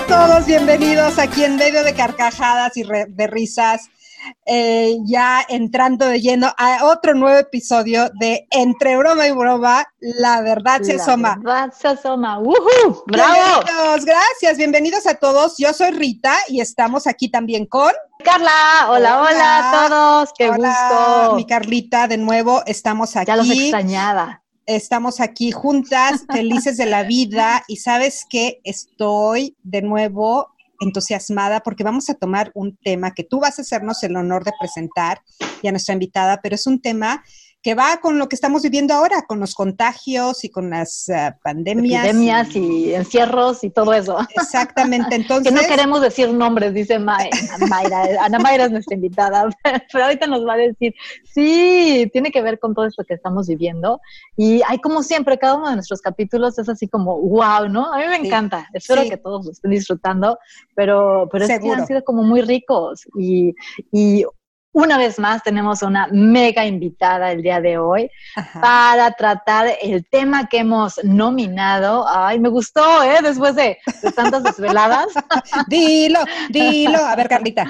a todos, bienvenidos aquí en medio de carcajadas y de risas. Eh, ya entrando de lleno a otro nuevo episodio de Entre Broma y Broma, La Verdad se asoma. La verdad se asoma. ¡Bravo! Bienvenidos, gracias, bienvenidos a todos. Yo soy Rita y estamos aquí también con Carla. Hola, hola, a todos. Qué gusto. Mi Carlita, de nuevo, estamos aquí. Ya los extrañaba estamos aquí juntas, felices de la vida y sabes que estoy de nuevo entusiasmada porque vamos a tomar un tema que tú vas a hacernos el honor de presentar y a nuestra invitada, pero es un tema que va con lo que estamos viviendo ahora, con los contagios y con las uh, pandemias. Epidemias y, encierros y todo eso. Exactamente, entonces... que no queremos decir nombres, dice Mayra. Ana Mayra es nuestra invitada, pero ahorita nos va a decir, sí, tiene que ver con todo esto que estamos viviendo. Y hay como siempre, cada uno de nuestros capítulos es así como, wow, ¿no? A mí me encanta. Espero que todos lo estén disfrutando, pero, pero es que han sido como muy ricos. Y, y una vez más tenemos una mega invitada el día de hoy para tratar el tema que hemos nominado. Ay, me gustó, ¿eh? Después de, tantas desveladas. dilo, dilo. A ver, Carlita.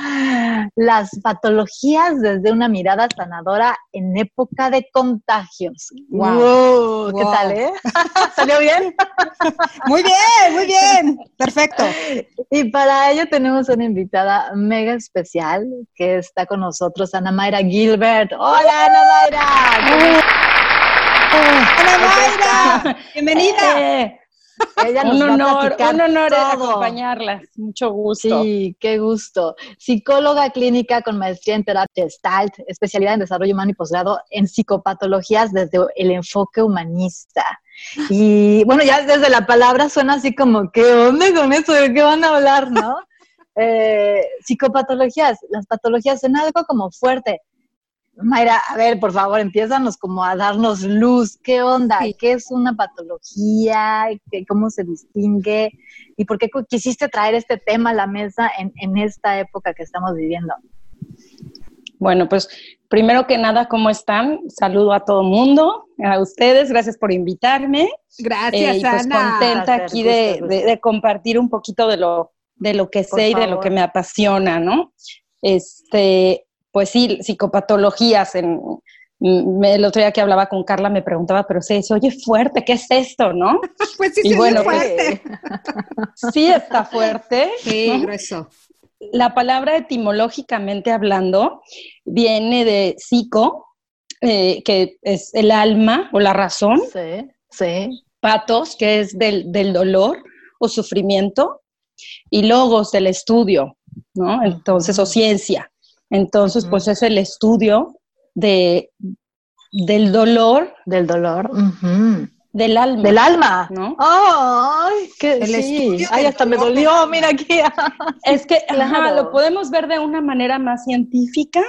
Las patologías desde una mirada sanadora en época de contagios. Wow. ¿Qué tal, eh? ¿Salió bien? muy bien, muy bien. Perfecto. Y para ello tenemos una invitada mega especial que está con nosotros Ana Mayra Gilbert. Hola, Ana Mayra. Ana Mayra, bienvenida. Eh, un honor, un honor acompañarlas. Mucho gusto. Sí, qué gusto. Psicóloga clínica con maestría en terapia Gestalt, especialidad en desarrollo humano y posgrado en psicopatologías desde el enfoque humanista. Y bueno, ya desde la palabra suena así como, ¿qué onda con eso? ¿De qué van a hablar, no? Eh, psicopatologías, las patologías en algo como fuerte. Mayra, a ver, por favor, empiezanos como a darnos luz. ¿Qué onda? ¿Qué es una patología? ¿Cómo se distingue? ¿Y por qué quisiste traer este tema a la mesa en, en esta época que estamos viviendo? Bueno, pues primero que nada, ¿cómo están? Saludo a todo mundo, a ustedes, gracias por invitarme. Gracias, eh, pues contenta aquí de, de, compartir un poquito de lo de lo que sé y de lo que me apasiona, ¿no? Este, pues sí, psicopatologías. En, el otro día que hablaba con Carla me preguntaba, pero se oye fuerte, ¿qué es esto, no? pues sí, sí bueno, fuerte. sí está fuerte. Sí, grueso. La palabra etimológicamente hablando viene de psico, eh, que es el alma o la razón. Sí, sí. Patos, que es del, del dolor o sufrimiento y logos del estudio, ¿no? Entonces, o ciencia. Entonces, pues es el estudio de, del dolor. Del dolor. Del alma. Del alma. ¿no? ¡Ay! qué sí. Ay, hasta me dolió, mira aquí. es que lo podemos ver de una manera más científica,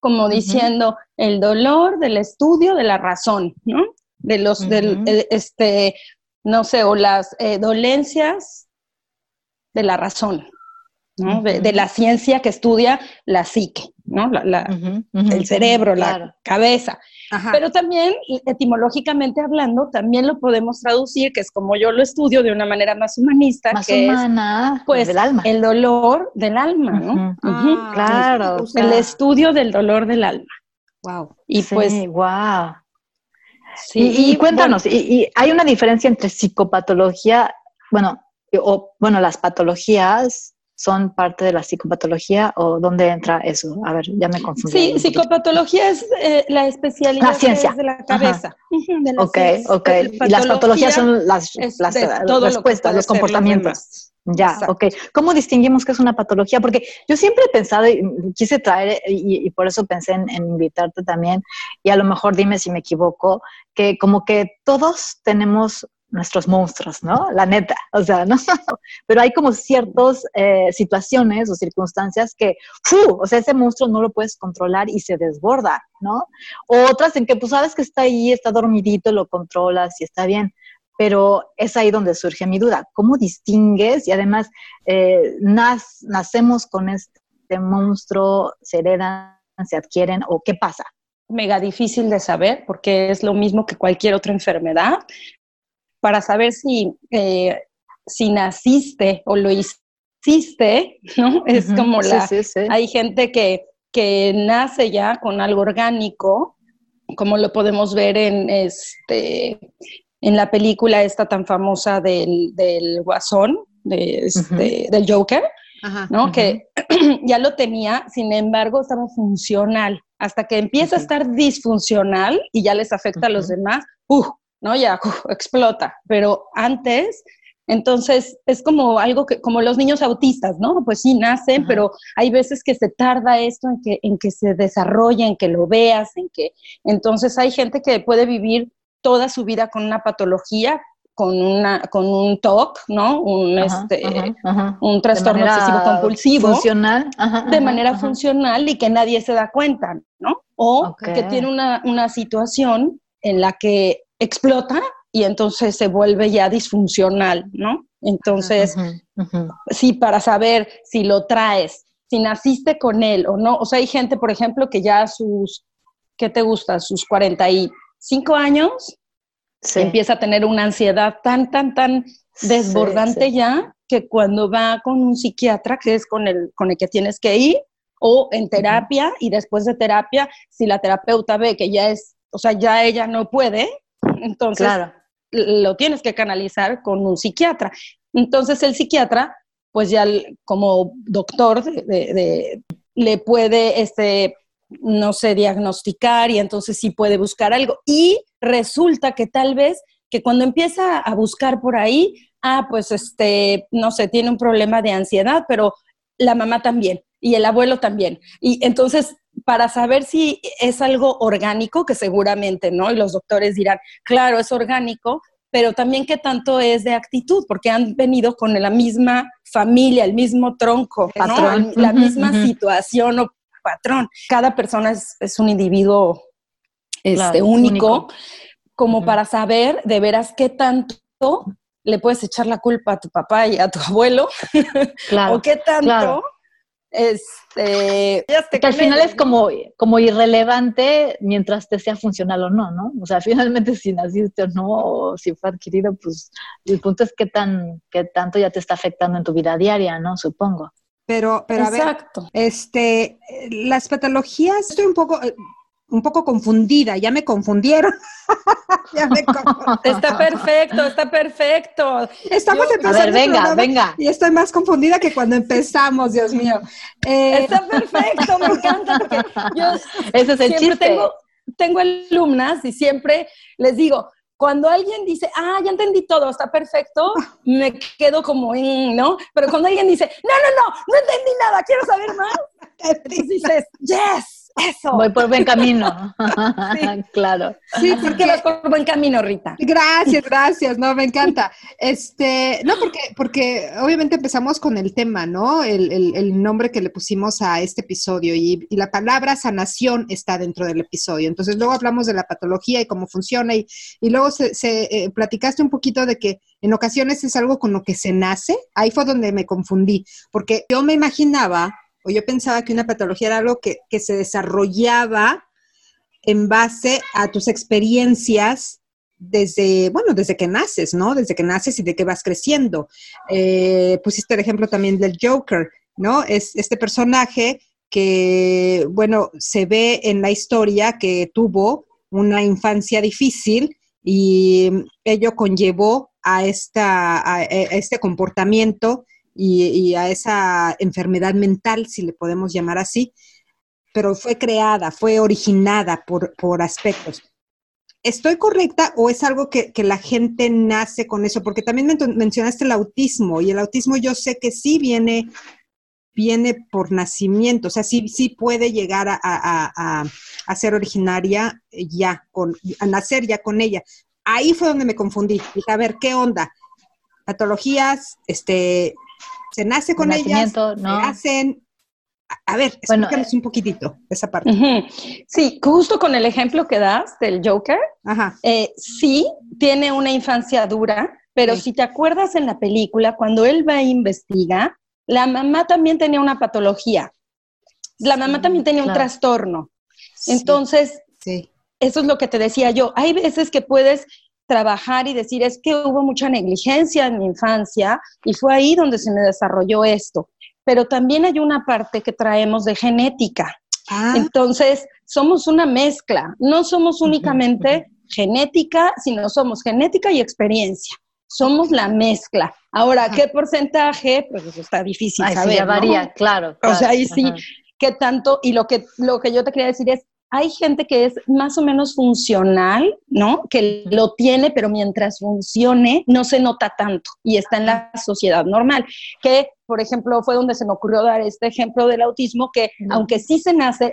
como diciendo el dolor del estudio de la razón, ¿no? De los, del, este, no sé, o las eh, dolencias de la razón, ¿no? de, la ciencia que estudia la psique, ¿no? el cerebro, la cabeza. Pero también, etimológicamente hablando, también lo podemos traducir, que es como yo lo estudio de una manera más humanista, más que humana, es, pues, del alma. el dolor del alma, ¿no? Ah, claro. El estudio del dolor del alma. Wow. Y pues, wow. Sí, y, cuéntanos, y, y, hay una diferencia entre psicopatología, bueno, o bueno, las patologías son parte de la psicopatología o dónde entra eso? A ver, ya me confundí. Sí, psicopatología es eh, la especialidad de la cabeza. ok, ok. Y las patologías son las, las respuestas, los comportamientos. Ya, ok. ¿Cómo distinguimos qué es una patología? Porque yo siempre he pensado y quise traer, y, por eso pensé en, invitarte también, y a lo mejor dime si me equivoco, que como que todos tenemos nuestros monstruos, ¿no? La neta, o sea, ¿no? Pero hay como ciertas eh, situaciones o circunstancias que, ¡fu! O sea, ese monstruo no lo puedes controlar y se desborda, ¿no? Otras en que tú sabes que está ahí, está dormidito, lo controlas y está bien. Pero es ahí donde surge mi duda. ¿Cómo distingues? Y además, eh, ¿nacemos con este monstruo? ¿Se heredan? ¿Se adquieren? ¿O qué pasa? mega difícil de saber porque es lo mismo que cualquier otra enfermedad, para saber si, eh, si naciste o lo hiciste ¿no? Es como la... Hay gente que, que nace ya con algo orgánico, como lo podemos ver en, este, en la película esta tan famosa del, del Guasón, de, este, del Joker, ¿no? Que ya lo tenía, sin embargo, estaba funcional. Hasta que empieza a estar disfuncional y ya les afecta a los demás, ¡uh! ¿No? Ya explota. Pero antes, entonces es como algo que, como los niños autistas, ¿no? Pues sí, nacen, pero hay veces que se tarda esto en que, en que se desarrolle, en que lo veas, en que. Entonces hay gente que puede vivir toda su vida con una patología, con, una, con un TOC, ¿no? Un, este, un trastorno obsesivo compulsivo. Funcional. de manera funcional y que nadie se da cuenta, ¿no? O que tiene una, una situación en la que explota y entonces se vuelve ya disfuncional, ¿no? Entonces, sí, para saber si lo traes, si naciste con él o no. O sea, hay gente, por ejemplo, que ya sus, ¿qué te gusta? Sus 45 años, empieza a tener una ansiedad tan, tan, tan desbordante ya que cuando va con un psiquiatra, que es con el, con el que tienes que ir, o en terapia, y después de terapia, si la terapeuta ve que ya es, o sea, ya ella no puede, entonces lo tienes que canalizar con un psiquiatra. Entonces el psiquiatra, pues ya como doctor le puede, este, no sé, diagnosticar y entonces sí puede buscar algo. Y resulta que tal vez que cuando empieza a buscar por ahí, ah, pues este, no sé, tiene un problema de ansiedad, pero la mamá también y el abuelo también. Y entonces, para saber si es algo orgánico, que seguramente, ¿no? Y los doctores dirán, claro, es orgánico, pero también qué tanto es de actitud, porque han venido con la misma familia, el mismo tronco, ¿no? la misma situación o patrón. Cada persona es, un individuo este, único, como para saber de veras qué tanto le puedes echar la culpa a tu papá y a tu abuelo, o qué tanto este, que al final es como, como irrelevante mientras te sea funcional o no, ¿no? O sea, finalmente si naciste o no, o si fue adquirido, pues el punto es qué, tan, qué tanto ya te está afectando en tu vida diaria, ¿no? Supongo. Pero, pero a ver, este, las patologías, estoy un poco, un poco confundida, ya me confundieron. ya me Está perfecto, está perfecto. Estamos empezando. A ver, venga, venga. Y estoy más confundida que cuando empezamos, Dios mío. Eh, está perfecto, me encanta porque yo Ese es el chiste. Tengo, tengo alumnas y siempre les digo, cuando alguien dice, ah, ya entendí todo, está perfecto, me quedo como ¿no? Pero cuando alguien dice, no, no, no, no entendí nada, quiero saber más, entonces dices, yes, eso. Voy por buen camino. claro. Sí, porque vas por buen camino, Rita. Gracias, gracias. No, me encanta. Este, no, porque, porque obviamente empezamos con el tema, ¿no? El, el, nombre que le pusimos a este episodio y, la palabra sanación está dentro del episodio. Entonces, luego hablamos de la patología y cómo funciona y, y luego se, se eh, platicaste un poquito de que en ocasiones es algo con lo que se nace. Ahí fue donde me confundí, porque yo me imaginaba o yo pensaba que una patología era algo que, se desarrollaba en base a tus experiencias desde, bueno, desde que naces, ¿no? Desde que naces y de que vas creciendo. Eh, pusiste el ejemplo también del Joker, ¿no? Es este personaje que, bueno, se ve en la historia que tuvo una infancia difícil y ello conllevó a, esta, a este comportamiento y, a esa enfermedad mental, si le podemos llamar así, pero fue creada, fue originada por, por aspectos. ¿Estoy correcta o es algo que, que, la gente nace con eso? Porque también mencionaste el autismo y el autismo yo sé que sí viene, viene por nacimiento, o sea, sí, sí puede llegar a, a, a, ser originaria ya, con, a nacer ya con ella. Ahí fue donde me confundí. Dije, a ver, ¿qué onda? Patologías, este, se nace con ellas, ¿no? se hacen. A ver, explícanos un poquitito esa parte. Sí, justo con el ejemplo que das del Joker, eh, sí, tiene una infancia dura, pero si te acuerdas en la película, cuando él va a investigar, la mamá también tenía una patología. La mamá también tenía un trastorno. Entonces, eso es lo que te decía yo. Hay veces que puedes trabajar y decir, es que hubo mucha negligencia en mi infancia y fue ahí donde se me desarrolló esto. Pero también hay una parte que traemos de genética. Ah. Entonces, somos una mezcla, no somos únicamente genética, sino somos genética y experiencia. Somos la mezcla. Ahora, ¿qué porcentaje? Pues eso está difícil ahí saber. Sí, varía, claro, O sea, ahí sí, ¿qué tanto? Y lo que, lo que yo te quería decir es, hay gente que es más o menos funcional, ¿no? Que lo tiene, pero mientras funcione no se nota tanto y está en la sociedad normal. Que, por ejemplo, fue donde se me ocurrió dar este ejemplo del autismo, que aunque sí se nace,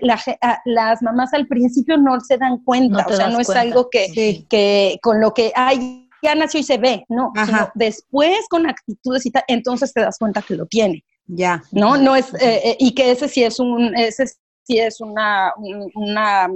las mamás al principio no se dan cuenta, o sea, no es algo que, que con lo que hay ya nació y se ve, no, después con actitudes y tal, entonces te das cuenta que lo tiene. Ya. ¿No? No es, eh, eh, y que ese sí es un, ese sí es una, una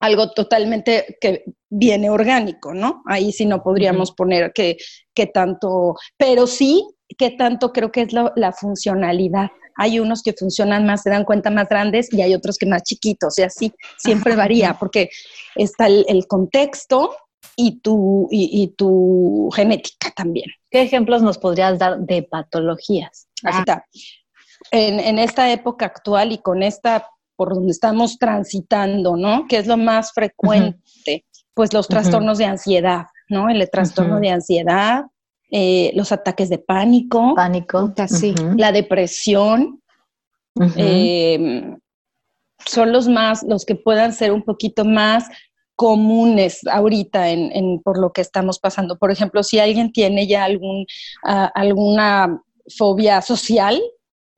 algo totalmente que viene orgánico, ¿no? Ahí sí no podríamos poner que, que, tanto, pero sí que tanto creo que es la, funcionalidad. Hay unos que funcionan más, se dan cuenta más grandes y hay otros que más chiquitos y así siempre varía porque está el, contexto y tu, y, tu genética también. ¿Qué ejemplos nos podrías dar de patologías? Así está. En, en, esta época actual y con esta por donde estamos transitando, ¿no? Que es lo más frecuente, pues los trastornos de ansiedad, ¿no? El trastorno de ansiedad, eh, los ataques de pánico, pánico, la depresión, em, son los más, los que puedan ser un poquito más comunes ahorita en, por lo que estamos pasando. Por ejemplo, si alguien tiene ya algún, ah, alguna fobia social,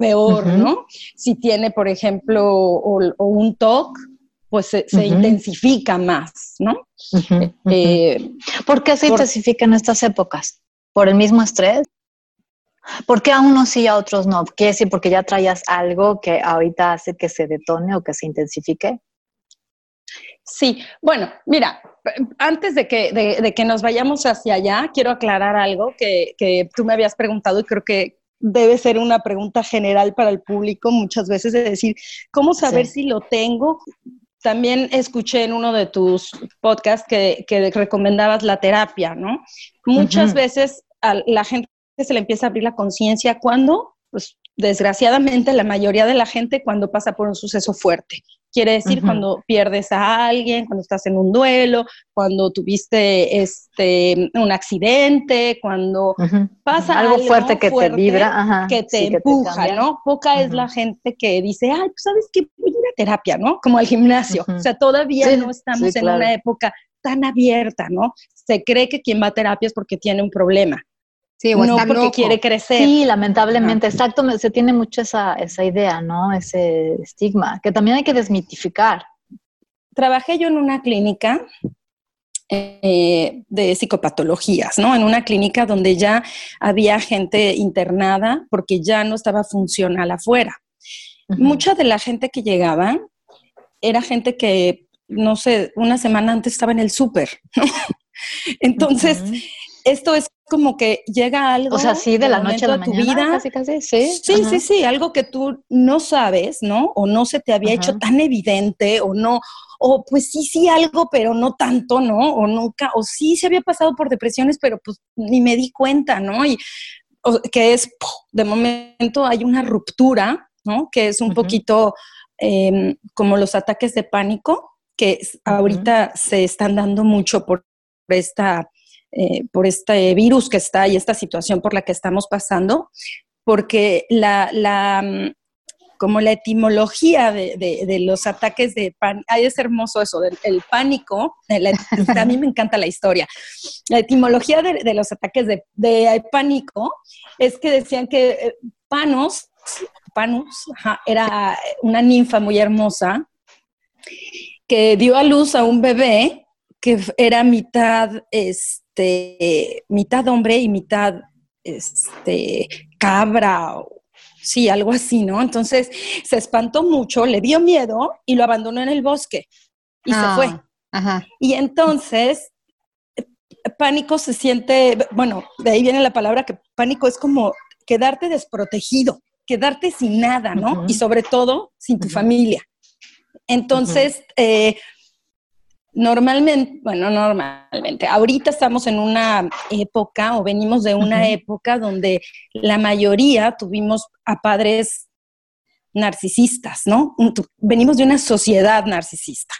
peor, ¿no? Si tiene, por ejemplo, o, un TOC, pues se, intensifica más, ¿no? Eh, ¿Por qué se intensifica en estas épocas? ¿Por el mismo estrés? ¿Por qué a unos sí y a otros no? ¿Quiere decir porque ya traías algo que ahorita hace que se detone o que se intensifique? Sí, bueno, mira, antes de que, de, que nos vayamos hacia allá, quiero aclarar algo que, que, tú me habías preguntado y creo que, debe ser una pregunta general para el público muchas veces de decir, ¿cómo saber si lo tengo? También escuché en uno de tus podcasts que, recomendabas la terapia, ¿no? Muchas veces a la gente se le empieza a abrir la conciencia cuando, pues desgraciadamente la mayoría de la gente cuando pasa por un suceso fuerte. Quiere decir cuando pierdes a alguien, cuando estás en un duelo, cuando tuviste este un accidente, cuando pasa algo, fuerte que te vibra, que te empuja, ¿no? Poca es la gente que dice, ay, pues sabes que voy a ir a terapia, ¿no? Como al gimnasio. O sea, todavía no estamos en una época tan abierta, ¿no? Se cree que quien va a terapia es porque tiene un problema. Sí, o no porque quiere crecer. Sí, lamentablemente, exacto, se tiene mucho esa, esa idea, ¿no? Ese estigma, que también hay que desmitificar. Trabajé yo en una clínica eh, de psicopatologías, ¿no? En una clínica donde ya había gente internada porque ya no estaba funcional afuera. Mucha de la gente que llegaba era gente que, no sé, una semana antes estaba en el súper, ¿no? Entonces, esto es como que llega algo. O sea, sí, de la noche a la mañana. vida. Casi, casi, sí. Sí, sí, sí, algo que tú no sabes, ¿no? O no se te había hecho tan evidente, o no, o pues sí, sí, algo, pero no tanto, ¿no? O nunca, o sí se había pasado por depresiones, pero pues ni me di cuenta, ¿no? Y que es, de momento hay una ruptura, ¿no? Que es un poquito em, como los ataques de pánico, que ahorita se están dando mucho por esta eh, por este virus que está y esta situación por la que estamos pasando, porque la, la mm, como la etimología de, de, los ataques de pánico, es hermoso eso, del el pánico, a mí me encanta la historia. La etimología de, los ataques de, pánico es que decían que eh, Panos, Panus, era una ninfa muy hermosa que dio a luz a un bebé que era mitad, este, mitad hombre y mitad, este, cabra, sí, algo así, ¿no? Entonces se espantó mucho, le dio miedo y lo abandonó en el bosque y se ah, fue. Y entonces, pánico se siente, bueno, de ahí viene la palabra que pánico es como quedarte desprotegido, quedarte sin nada, ¿no? Y sobre todo sin tu familia. Entonces, eh, normalmente, bueno, normalmente, ahorita estamos en una época o venimos de una época donde la mayoría tuvimos a padres narcisistas, ¿no? Venimos de una sociedad narcisista.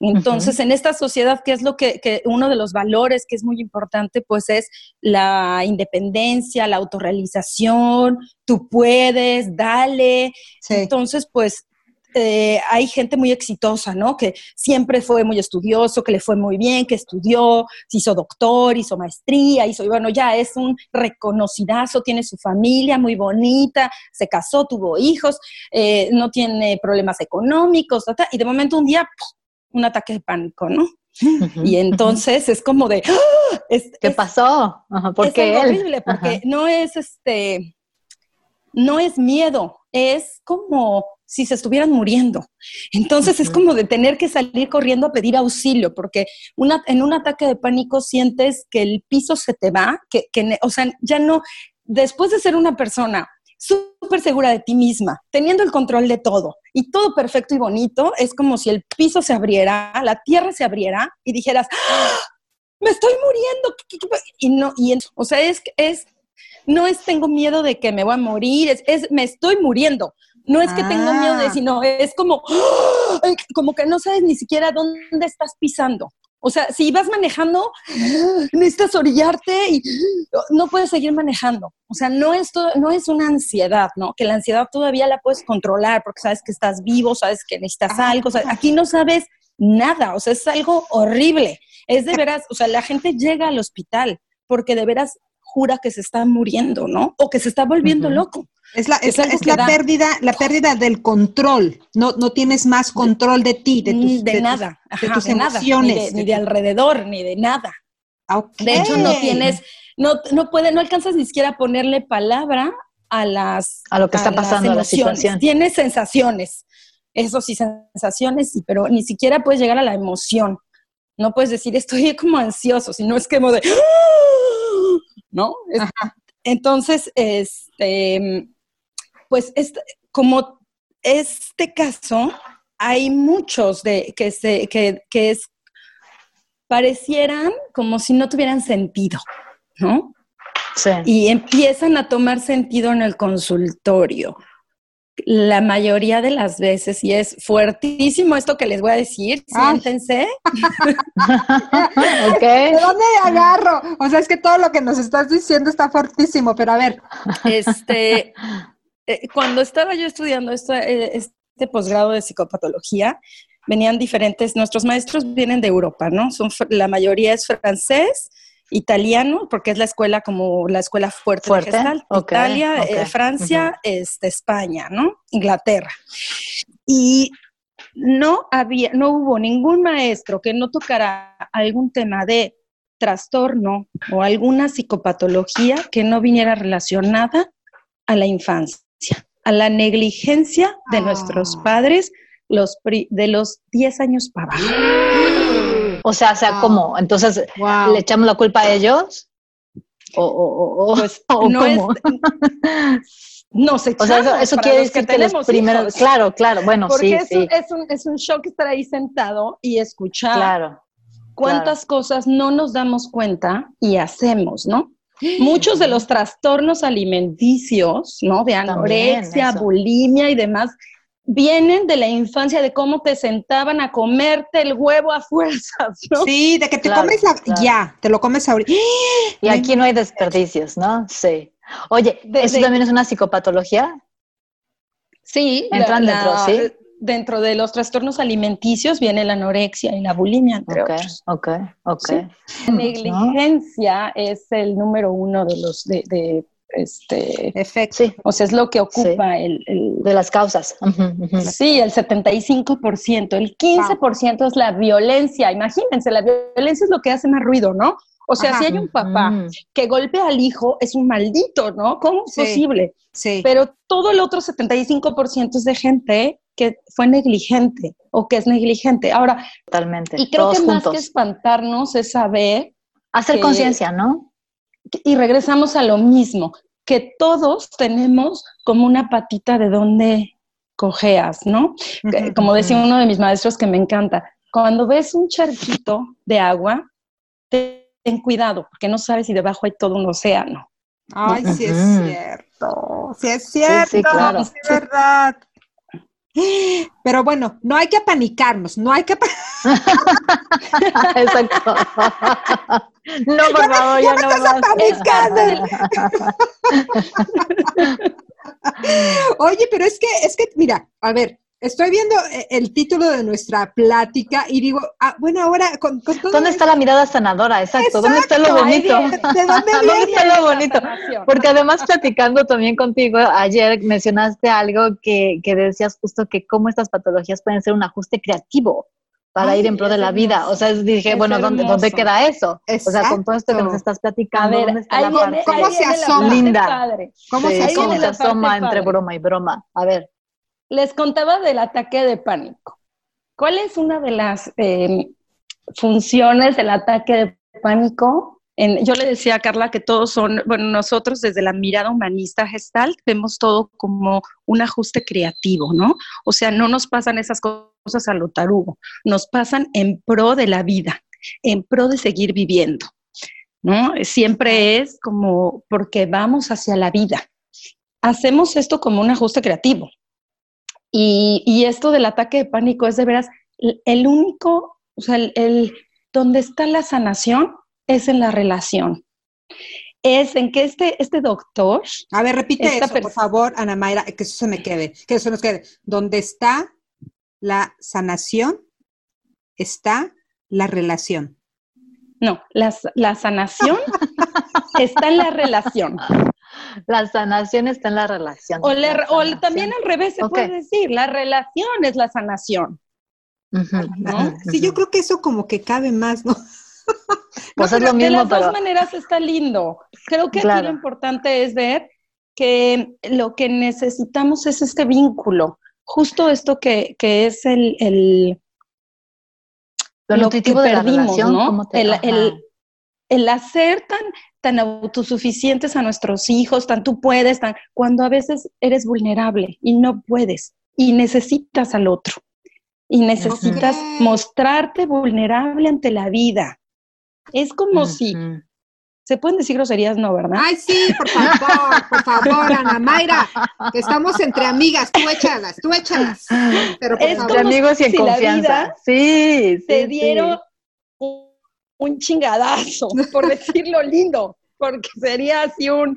Entonces, en esta sociedad, ¿qué es lo que, uno de los valores que es muy importante? Pues es la independencia, la autorrealización, tú puedes, dale. Entonces, pues eh, hay gente muy exitosa, ¿no? Que siempre fue muy estudioso, que le fue muy bien, que estudió, se hizo doctor, hizo maestría, hizo, y bueno, ya es un reconocidazo, tiene su familia muy bonita, se casó, tuvo hijos, eh, no tiene problemas económicos, y de momento un día, un ataque de pánico, ¿no? y entonces es como de, ¡Ah! ¿qué pasó? porque es horrible, porque no es este, no es miedo, es como si se estuvieran muriendo. Entonces es como de tener que salir corriendo a pedir auxilio, porque una, en un ataque de pánico sientes que el piso se te va, que, que o sea, ya no, después de ser una persona súper segura de ti misma, teniendo el control de todo y todo perfecto y bonito, es como si el piso se abriera, la tierra se abriera y dijeras, ¡Ah! me estoy muriendo. Y no, y o sea, es, es, no es tengo miedo de que me voy a morir, es, es me estoy muriendo. No es que tengo miedo de, ah. sino es como, ¡ah! como que no sabes ni siquiera dónde estás pisando. O sea, si vas manejando, necesitas orillarte y no puedes seguir manejando. O sea, no es, no es una ansiedad, ¿no? Que la ansiedad todavía la puedes controlar porque sabes que estás vivo, sabes que necesitas algo. aquí no sabes nada, o sea, es algo horrible. Es de veras, o sea, la gente llega al hospital porque de veras jura que se está muriendo, ¿no? O que se está volviendo loco. Es la, es, la pérdida, la pérdida del control. No, no tienes más control de ti, de, tus, de, nada, de tus emociones, ni, de, alrededor, ni de nada. De hecho, no tienes, no, no puede, no alcanzas ni siquiera a ponerle palabra a las a lo que está pasando, a la situación. Tienes sensaciones, eso sí, sensaciones, pero ni siquiera puedes llegar a la emoción. No puedes decir estoy como ansioso, sino es como de ¡Ah! ¿no? entonces, este pues como este caso, hay muchos de que se, que, es, parecieran como si no tuvieran sentido, ¿no? Sí. Y empiezan a tomar sentido en el consultorio. La mayoría de las veces, y es fuertísimo esto que les voy a decir, siéntense. okay. ¿De dónde agarro? O sea, es que todo lo que nos estás diciendo está fuertísimo, pero a ver. Este, eh, cuando estaba yo estudiando eh, este posgrado de psicopatología, venían diferentes, nuestros maestros vienen de Europa, ¿no? Son, la mayoría es francés, italiano, porque es la escuela como la escuela fuerte, de Italia, eh, Francia, este, España, ¿no? Inglaterra. Y no había, no hubo ningún maestro que no tocara algún tema de trastorno o alguna psicopatología que no viniera relacionada a la infancia a la negligencia de nuestros ah. padres los de los 10 años para abajo. O sea, o sea, ¿cómo? Entonces, ¿le echamos la culpa a ellos? ¿O, o, o, pues, no cómo? no sé. O sea, eso, quiere decir que, los primeros, claro, claro, bueno, sí, es, sí. es, un, es un shock estar ahí sentado y escuchar claro, cuántas cosas no nos damos cuenta y hacemos, ¿no? Muchos de los trastornos alimenticios, ¿no? De anorexia, bulimia y demás, vienen de la infancia, de cómo te sentaban a comerte el huevo a fuerzas, ¿no? Sí, de que te comes la... Ya, te lo comes ahorita. Y aquí no hay desperdicios, ¿no? Sí. Oye, ¿eso también es una psicopatología? Sí. Entran dentro, ¿sí? Dentro de los trastornos alimenticios viene la anorexia y la bulimia, entre otros. Ok, ok, La negligencia es el número uno de los de, este efecto. O sea, es lo que ocupa el, De las causas. Sí, el 75%. El 15% es la violencia. Imagínense, la violencia es lo que hace más ruido, ¿no? O sea, si hay un papá mm. que golpea al hijo, es un maldito, ¿no? ¿Cómo es posible? Sí. Pero todo el otro 75% es de gente que fue negligente o que es negligente. Ahora, totalmente. Y creo que más que espantarnos es saber. Hacer conciencia, ¿no? Y regresamos a lo mismo, que todos tenemos como una patita de donde cojeas, ¿no? Como decía uno de mis maestros que me encanta, cuando ves un charquito de agua, ten cuidado, porque no sabes si debajo hay todo un océano. Ay, sí es cierto, sí es cierto, sí, claro. es verdad. Pero bueno, no hay que apanicarnos, no hay que... Exacto. No, por favor, ya, no estás apanicando. Oye, pero es que, es que, mira, a ver, Estoy viendo eh, el título de nuestra plática y digo, ah, bueno, ahora con, todo ¿Dónde está la mirada sanadora? Exacto, ¿dónde está lo bonito? ¿De dónde, está lo bonito? Porque además platicando también contigo, ayer mencionaste algo que, que decías justo que cómo estas patologías pueden ser un ajuste creativo para ir en pro de la vida. O sea, dije, bueno, ¿dónde, ¿dónde queda eso? O sea, con todo esto que nos estás platicando, ¿dónde está la parte? ¿Cómo se asoma? Linda. ¿Cómo se, ¿cómo se asoma entre broma y broma? A ver. Les contaba del ataque de pánico. ¿Cuál es una de las eh, funciones del ataque de pánico? yo le decía a Carla que todos son, bueno, nosotros desde la mirada humanista gestal vemos todo como un ajuste creativo, ¿no? O sea, no nos pasan esas cosas a lo tarugo, nos pasan en pro de la vida, en pro de seguir viviendo, ¿no? Siempre es como porque vamos hacia la vida. Hacemos esto como un ajuste creativo, y, esto del ataque de pánico es de veras el único, o sea, el, donde está la sanación es en la relación. Es en que este, este doctor. A ver, repite eso, por favor, Ana Mayra, que eso se me quede, que eso nos quede. Donde está la sanación, está la relación. No, la, la sanación está en la relación. La sanación está en la relación. O, también al revés se puede decir, la relación es la sanación. Sí, yo creo que eso como que cabe más, ¿no? Pues es lo mismo, de las dos maneras está lindo. Creo que aquí lo importante es ver que lo que necesitamos es este vínculo, justo esto que, es el, el lo, que perdimos, ¿no? el, el hacer tan, tan autosuficientes a nuestros hijos, tan tú puedes, tan, cuando a veces eres vulnerable y no puedes y necesitas al otro y necesitas mostrarte vulnerable ante la vida. Es como si se pueden decir groserías, no, ¿verdad? Ay, sí, por favor, por favor, Ana Mayra, que estamos entre amigas, tú échalas, tú échalas. Pero por es favor. amigos y en confianza. sí, sí, te dieron un chingadazo, por decirlo lindo, porque sería así un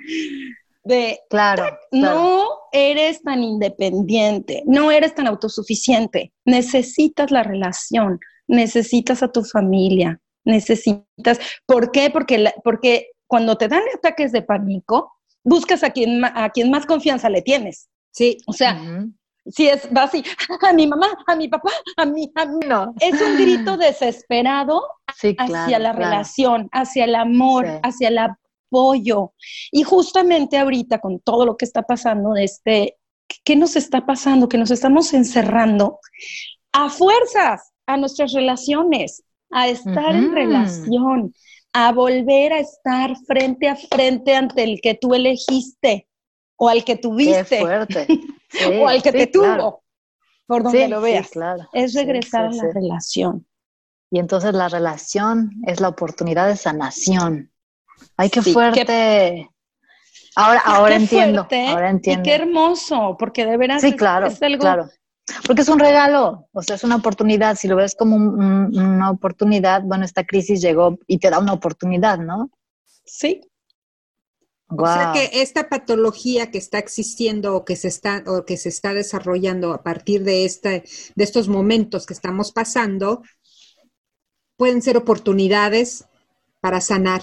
de claro, no eres tan independiente, no eres tan autosuficiente, necesitas la relación, necesitas a tu familia, necesitas, ¿por qué? Porque, porque cuando te dan ataques de pánico, buscas a quien, a quien más confianza le tienes. Sí. O sea, si es, va así, a mi mamá, a mi papá, a mi, a No. Es un grito desesperado hacia la relación, hacia el amor, hacia el apoyo. Y justamente ahorita con todo lo que está pasando, este, ¿qué nos está pasando? Que nos estamos encerrando a fuerzas a nuestras relaciones, a estar en relación, a volver a estar frente a frente ante el que tú elegiste o al que tuviste. fuerte. o al que te tuvo, por donde lo veas. Es regresar a la relación. Y entonces la relación es la oportunidad de sanación. Ay, qué fuerte. Ahora, ahora entiendo, ahora entiendo. Y qué hermoso, porque de veras sí, claro, es algo... claro. Porque es un regalo, o sea, es una oportunidad. Si lo ves como una oportunidad, bueno, esta crisis llegó y te da una oportunidad, ¿no? Sí, o sea que esta patología que está existiendo o que se está o que se está desarrollando a partir de este de estos momentos que estamos pasando pueden ser oportunidades para sanar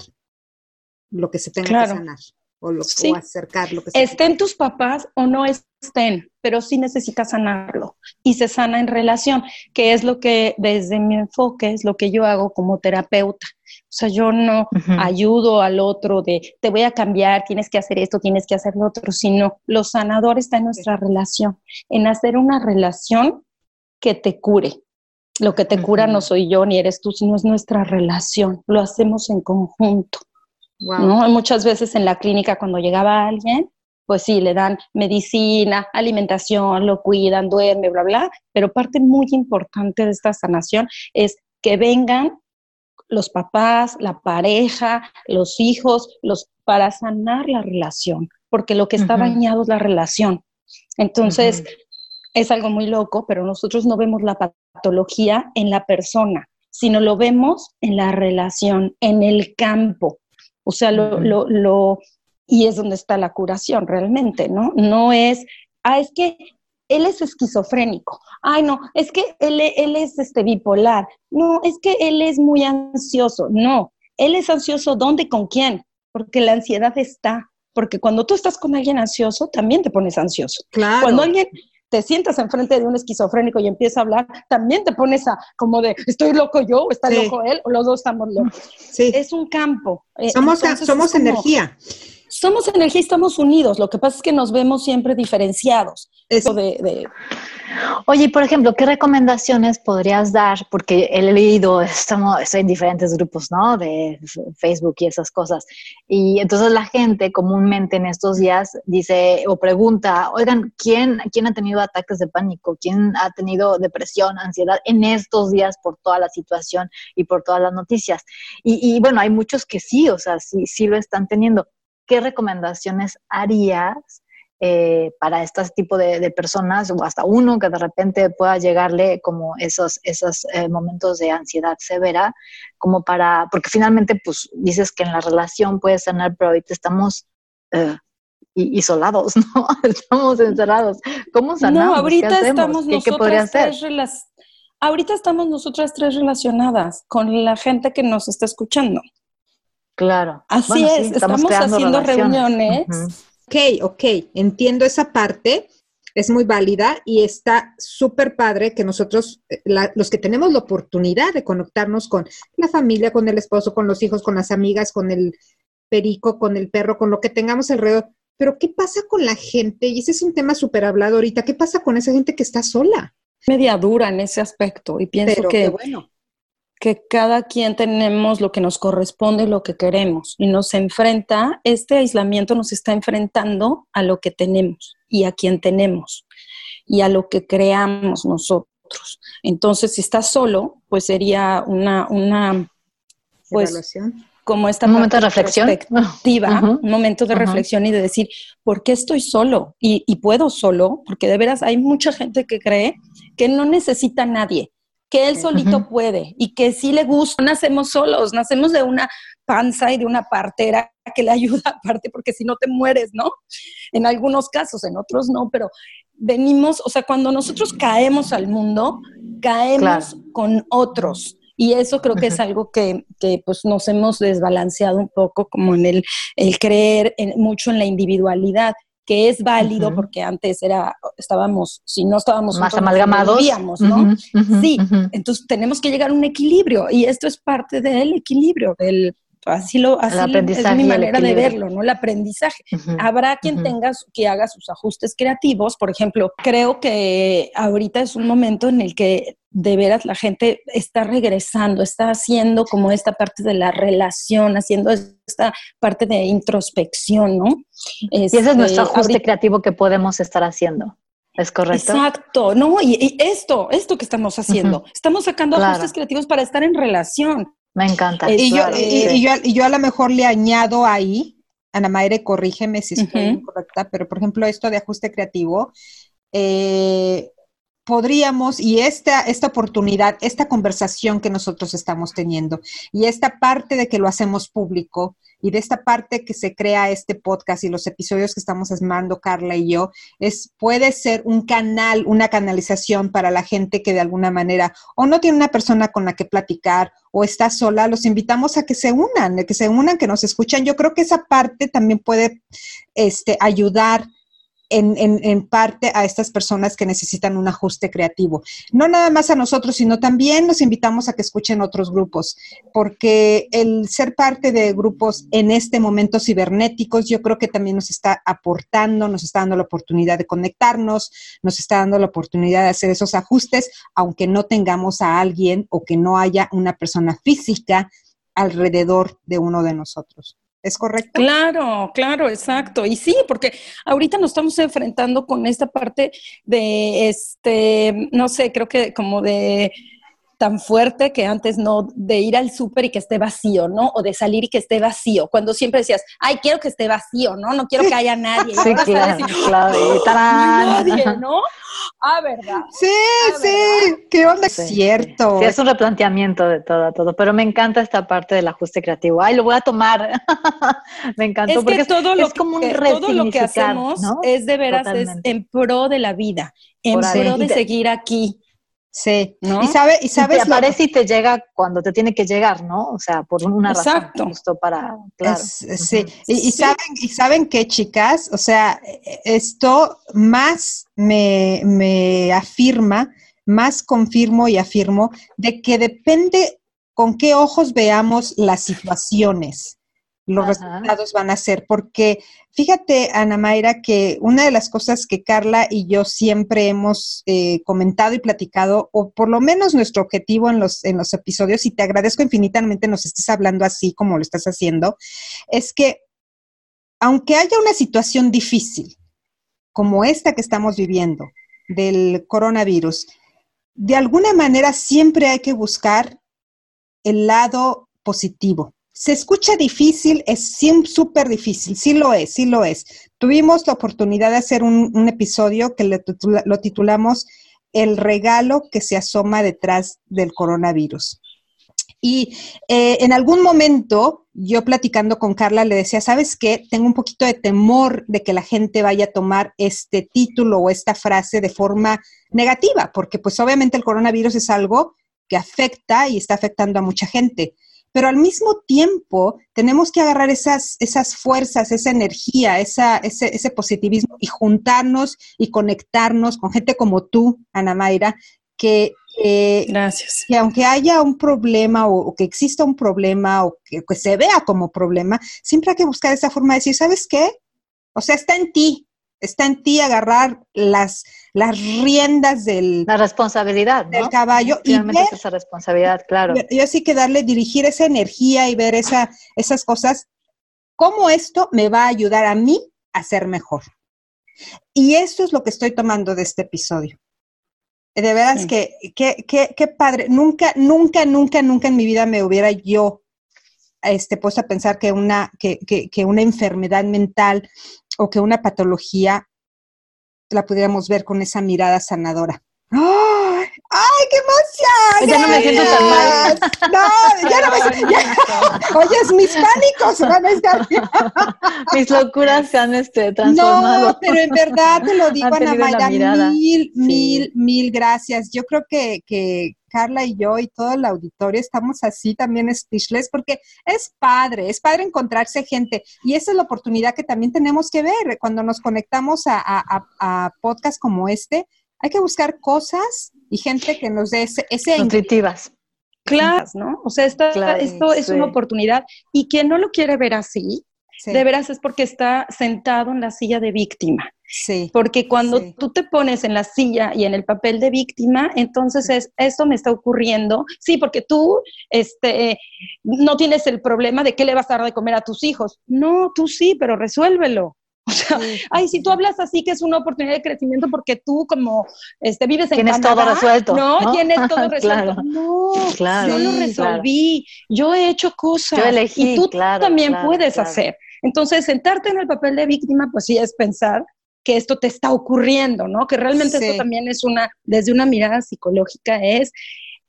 lo que se tenga que sanar o, lo, acercar lo que se estén tus papás o no estén, pero sí necesitas sanarlo y se sana en relación, que es lo que desde mi enfoque es lo que yo hago como terapeuta. o sea, yo no ayudo al otro de te voy a cambiar, tienes que hacer esto, tienes que hacer lo otro, sino lo sanador está en nuestra relación, en hacer una relación que te cure. Lo que te cura no soy yo ni eres tú, sino es nuestra relación. Lo hacemos en conjunto. ¿no? Muchas veces en la clínica cuando llegaba alguien, pues sí, le dan medicina, alimentación, lo cuidan, duerme, bla, bla, pero parte muy importante de esta sanación es que vengan los papás, la pareja, los hijos, los para sanar la relación, porque lo que está dañado es la relación. Entonces, es algo muy loco, pero nosotros no vemos la patología en la persona, sino lo vemos en la relación, en el campo. O sea, lo, lo, lo, y es donde está la curación realmente, ¿no? No es, ah, es que él es esquizofrénico, ay, no, es que él, él es este, bipolar, no, es que él es muy ansioso, no, él es ansioso, ¿dónde, con quién? Porque la ansiedad está, porque cuando tú estás con alguien ansioso, también te pones ansioso. Claro. Cuando alguien te sientas enfrente de un esquizofrénico y empieza a hablar, también te pones a como de, estoy loco yo, o está loco él, o los dos estamos locos. Sí. Es un campo. Eh, somos, somos energía somos energía y estamos unidos. Lo que pasa es que nos vemos siempre diferenciados. Eso de, Oye, por ejemplo, ¿qué recomendaciones podrías dar? Porque he leído, estamos, estoy en diferentes grupos, ¿no? De Facebook y esas cosas. Y entonces la gente comúnmente en estos días dice o pregunta, oigan, ¿quién, ¿quién ha tenido ataques de pánico? ¿Quién ha tenido depresión, ansiedad en estos días por toda la situación y por todas las noticias? Y, y bueno, hay muchos que sí, o sea, sí, sí lo están teniendo. ¿Qué recomendaciones harías eh, para este tipo de, personas o hasta uno que de repente pueda llegarle como esos, esos eh, momentos de ansiedad severa, como para, porque finalmente pues dices que en la relación puedes sanar, pero ahorita estamos eh, isolados, ¿no? estamos encerrados. ¿Cómo sanamos? No, ahorita estamos ¿Qué, nosotras tres Ahorita estamos nosotras tres relacionadas con la gente que nos está escuchando. Claro. Así es, estamos, haciendo reuniones. Ok, ok, entiendo esa parte, es muy válida y está súper padre que nosotros, eh, los que tenemos la oportunidad de conectarnos con la familia, con el esposo, con los hijos, con las amigas, con el perico, con el perro, con lo que tengamos alrededor. Pero ¿qué pasa con la gente? Y ese es un tema súper hablado ahorita. ¿Qué pasa con esa gente que está sola? Media dura en ese aspecto y pienso que bueno que cada quien tenemos lo que nos corresponde y lo que queremos y nos enfrenta, este aislamiento nos está enfrentando a lo que tenemos y a quien tenemos y a lo que creamos nosotros. Entonces, si estás solo, pues sería una, una pues, como esta un momento de reflexión, un momento de reflexión y de decir, ¿por qué estoy solo? Y, y puedo solo, porque de veras hay mucha gente que cree que no necesita a nadie que él solito puede y que sí le gusta. Nacemos solos, nacemos de una panza y de una partera que le ayuda aparte, porque si no te mueres, ¿no? En algunos casos, en otros no, pero venimos, o sea, cuando nosotros caemos al mundo, caemos con otros. Y eso creo que es algo que, que, pues nos hemos desbalanceado un poco, como en el, el creer mucho en la individualidad que es válido porque antes era, estábamos, si no estábamos más amalgamados, ¿no? sí, entonces tenemos que llegar a un equilibrio y esto es parte del equilibrio, del así lo así es mi manera de verlo, ¿no? El aprendizaje. Habrá quien tenga que haga sus ajustes creativos, por ejemplo, creo que ahorita es un momento en el que de veras la gente está regresando, está haciendo como esta parte de la relación, haciendo esta parte de introspección, ¿no? y ese es nuestro este, ajuste creativo que podemos estar haciendo. ¿Es correcto? Exacto, no, y, esto, esto que estamos haciendo, estamos sacando ajustes creativos para estar en relación. Me encanta. Y, yo, y, yo, a lo mejor le añado ahí, Ana Mayre, corrígeme si estoy incorrecta, pero por ejemplo esto de ajuste creativo, eh, podríamos, y esta, esta oportunidad, esta conversación que nosotros estamos teniendo, y esta parte de que lo hacemos público, y de esta parte que se crea este podcast y los episodios que estamos armando Carla y yo, es, puede ser un canal, una canalización para la gente que de alguna manera o no tiene una persona con la que platicar o está sola, los invitamos a que se unan, que se unan, que nos escuchan. Yo creo que esa parte también puede este, ayudar en, en, parte a estas personas que necesitan un ajuste creativo. No nada más a nosotros, sino también los invitamos a que escuchen otros grupos, porque el ser parte de grupos en este momento cibernéticos, yo creo que también nos está aportando, nos está dando la oportunidad de conectarnos, nos está dando la oportunidad de hacer esos ajustes, aunque no tengamos a alguien o que no haya una persona física alrededor de uno de nosotros. ¿Es correcto? Claro, claro, exacto. Y sí, porque ahorita nos estamos enfrentando con esta parte de, este, no sé, creo que como de tan fuerte que antes no, de ir al súper y que esté vacío, ¿no? O de salir y que esté vacío. Cuando siempre decías, ay, quiero que esté vacío, ¿no? No quiero que haya nadie. Sí, claro, claro. nadie, ¿no? Ah, ¿verdad? Sí, ah, sí, qué onda, es cierto. Sí, es un replanteamiento de todo, todo, pero me encanta esta parte del ajuste creativo. Ay, lo voy a tomar. me encantó es porque todo lo, es como un que, todo lo que hacemos es de veras es en pro de la vida, en pro de seguir aquí. Sí, ¿no? Y, sabe, y sabes. te aparece y te llega cuando te tiene que llegar, ¿no? O sea, por una Exacto. razón. Justo para. Claro. sí, y, saben, y saben qué, chicas, o sea, esto más me, me afirma, más confirmo y afirmo de que depende con qué ojos veamos las situaciones los resultados van a ser. Porque fíjate, Ana Mayra, que una de las cosas que Carla y yo siempre hemos eh, comentado y platicado, o por lo menos nuestro objetivo en los, en los episodios, y te agradezco infinitamente nos estés hablando así como lo estás haciendo, es que aunque haya una situación difícil, como esta que estamos viviendo, del coronavirus, de alguna manera siempre hay que buscar el lado positivo se escucha difícil, es súper difícil, sí lo es, sí lo es. Tuvimos la oportunidad de hacer un, episodio que lo titulamos El regalo que se asoma detrás del coronavirus. Y eh, en algún momento, yo platicando con Carla, le decía, ¿sabes qué? Tengo un poquito de temor de que la gente vaya a tomar este título o esta frase de forma negativa, porque pues obviamente el coronavirus es algo que afecta y está afectando a mucha gente pero al mismo tiempo tenemos que agarrar esas, esas fuerzas, esa energía, esa, ese, positivismo y juntarnos y conectarnos con gente como tú, Ana Mayra, que, Gracias. que aunque haya un problema o, que exista un problema o que, que se vea como problema, siempre hay que buscar esa forma de decir, ¿sabes qué? O sea, está en ti, está en ti agarrar las, las riendas del... La responsabilidad, Del caballo. Y ver, esa responsabilidad, claro. Yo sí que darle, dirigir esa energía y ver esa, esas cosas, cómo esto me va a ayudar a mí a ser mejor. Y esto es lo que estoy tomando de este episodio. De veras que, qué padre. Nunca, nunca, nunca, nunca en mi vida me hubiera yo este, puesto a pensar que una, que, que una enfermedad mental o que una patología la pudiéramos ver con esa mirada sanadora. ¡Ay! ¡Ay, qué emoción! Ya no me siento tan mal. No, ya no me siento. Oyes, mis pánicos van a estar. mis locuras se han este, transformado. No, pero en verdad te lo digo, Ana Mayra, mil, mil, mil gracias. Yo creo que, que Carla y yo y todo el auditorio estamos así también speechless porque es padre, es padre encontrarse gente y esa es la oportunidad que también tenemos que ver cuando nos conectamos a, a, podcasts como este. Hay que buscar cosas y gente que nos dé ese... ese Nutritivas. Claro, ¿no? O sea, esto es una oportunidad y quien no lo quiere ver así, de veras es porque está sentado en la silla de víctima. Sí. Porque cuando tú te pones en la silla y en el papel de víctima, entonces es, esto me está ocurriendo. Sí, porque tú este, no tienes el problema de qué le vas a dar de comer a tus hijos. No, tú sí, pero resuélvelo. O sea, ay, si tú hablas así que es una oportunidad de crecimiento porque tú como este vives en Tienes todo resuelto. No, tienes todo resuelto. No, yo lo resolví. Yo he hecho cosas. Yo elegí, y tú también puedes hacer. Entonces, sentarte en el papel de víctima, pues sí es pensar que esto te está ocurriendo, ¿no? Que realmente esto también es una, desde una mirada psicológica, es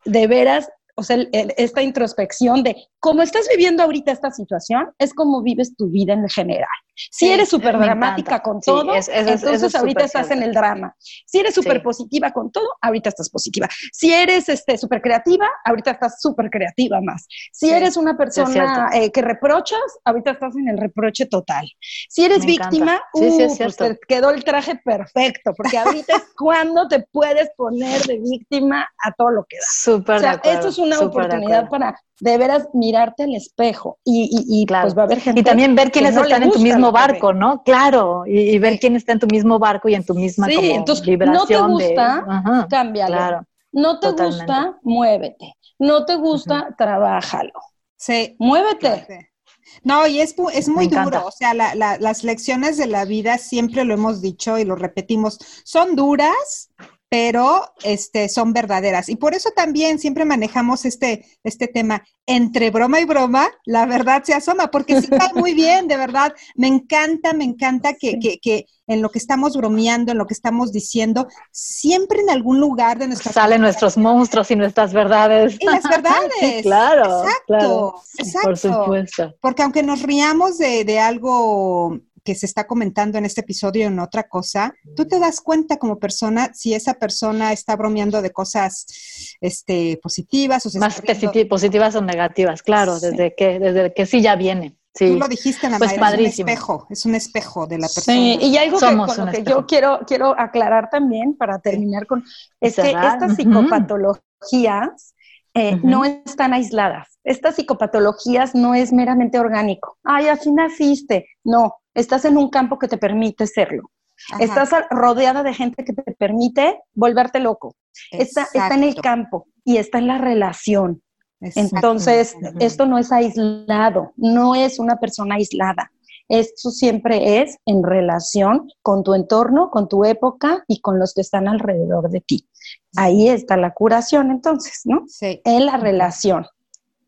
de veras, o sea, esta introspección de cómo estás viviendo ahorita esta situación, es como vives tu vida en general. Si eres súper dramática con todo, entonces ahorita estás en el drama. Si eres súper positiva con todo, ahorita estás positiva. Si eres este, súper creativa, ahorita estás súper creativa más. Si eres una persona eh, que reprochas, ahorita estás en el reproche total. Si eres víctima, uh, pues te quedó el traje perfecto, porque ahorita es cuando te puedes poner de víctima a todo lo que da. Súper o sea, esto es una oportunidad para de veras mirarte al espejo y, y, pues va a haber gente. Y también ver quiénes están en tu mismo barco, ¿no? Claro, y, ver quién está en tu mismo barco y en tu misma sí, entonces, No te gusta, cámbialo. no te gusta, muévete. No te gusta, trabájalo. Sí. Muévete. No, y es, es muy duro, o sea, las lecciones de la vida, siempre lo hemos dicho y lo repetimos, son duras, pero este, son verdaderas. Y por eso también siempre manejamos este, este tema, entre broma y broma, la verdad se asoma, porque sí está muy bien, de verdad. Me encanta, me encanta que, que, que, en lo que estamos bromeando, en lo que estamos diciendo, siempre en algún lugar de nuestra... Salen nuestros monstruos y nuestras verdades. Y las verdades. claro. Exacto, exacto. Por supuesto. Porque aunque nos riamos de, de algo que se está comentando en este episodio en otra cosa, tú te das cuenta como persona si esa persona está bromeando de cosas este, positivas o más positivas o negativas, claro, desde que desde que sí ya viene. Sí. Tú lo dijiste, Ana pues es un espejo, es un espejo de la persona. Sí, y algo que, yo quiero, quiero aclarar también para terminar con, es que estas psicopatologías eh, no están aisladas. Estas psicopatologías no es meramente orgánico. Ay, así naciste. No, estás en un campo que te permite serlo. Estás rodeada de gente que te permite volverte loco. Está, está, en el campo y está en la relación. Entonces, esto no es aislado, no es una persona aislada. Esto siempre es en relación con tu entorno, con tu época y con los que están alrededor de ti. Ahí está la curación entonces, ¿no? Sí. En la relación.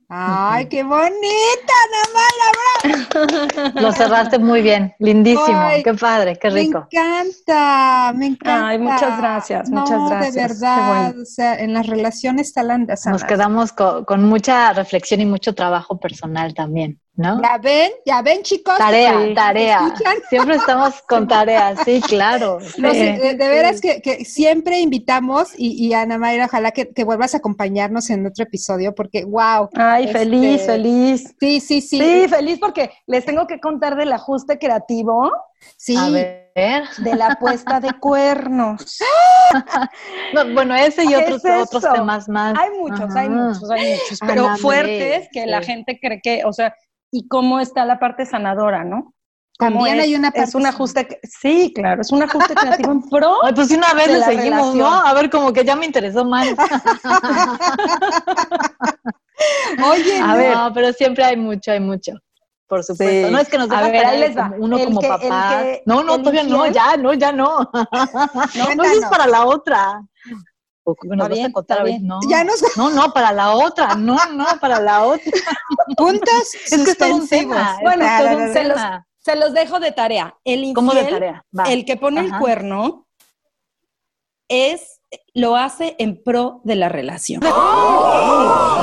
Ay, qué bonita, Namala. Lo cerraste muy bien, lindísimo, qué padre, qué rico. Me encanta, me encanta. Ay, muchas gracias, muchas gracias. De verdad, o sea, en las relaciones talán Nos quedamos con, mucha reflexión y mucho trabajo personal también. ¿No? ¿Ya ven? ¿Ya ven, chicos? Tarea, tarea. Siempre estamos con tareas, sí, claro. de, veras que, siempre invitamos y, y Ana Mayra, ojalá que, vuelvas a acompañarnos en otro episodio porque, wow. Ay, feliz, este, feliz. Sí, sí, sí. Sí, feliz porque les tengo que contar del ajuste creativo. Sí. A ver. De la puesta de cuernos. bueno, ese y otros, otros temas más. Hay muchos, hay muchos, hay muchos, pero fuertes que la gente cree que, o sea, y cómo está la parte sanadora, ¿no? También hay una parte. Es un ajuste, sí, claro, es un ajuste creativo en pro. Ay, pues una vez le seguimos, ¿no? A ver, como que ya me interesó más. Oye, a ver, no, pero siempre hay mucho, hay mucho. Por supuesto. No es que nos deja a ver, ahí les va. uno como papá. no, no, todavía no, ya, no, ya no. no, no, es para la otra. Nos bien, a no. Ya no, no, para la otra, no, no, para la otra. Puntos es que es todo un tema. Bueno, se, los, se, los, dejo de tarea. El infiel, ¿Cómo de tarea? el que pone el cuerno, es lo hace en pro de la relación.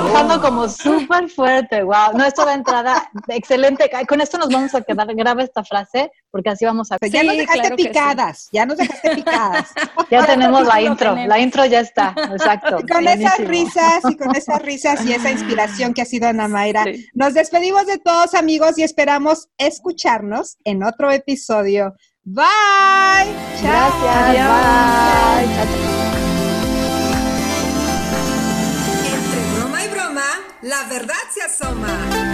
Estando como súper fuerte, wow. No, esto de entrada, excelente. Con esto nos vamos a quedar, grave esta frase, porque así vamos a... ya nos dejaste picadas, ya nos dejaste picadas. Ya tenemos la intro, la intro ya está, exacto. Y con esas risas y con esas risas y esa inspiración que ha sido Ana Mayra, nos despedimos de todos amigos y esperamos escucharnos en otro episodio. Bye. Gracias. Bye. La verdad se asoma.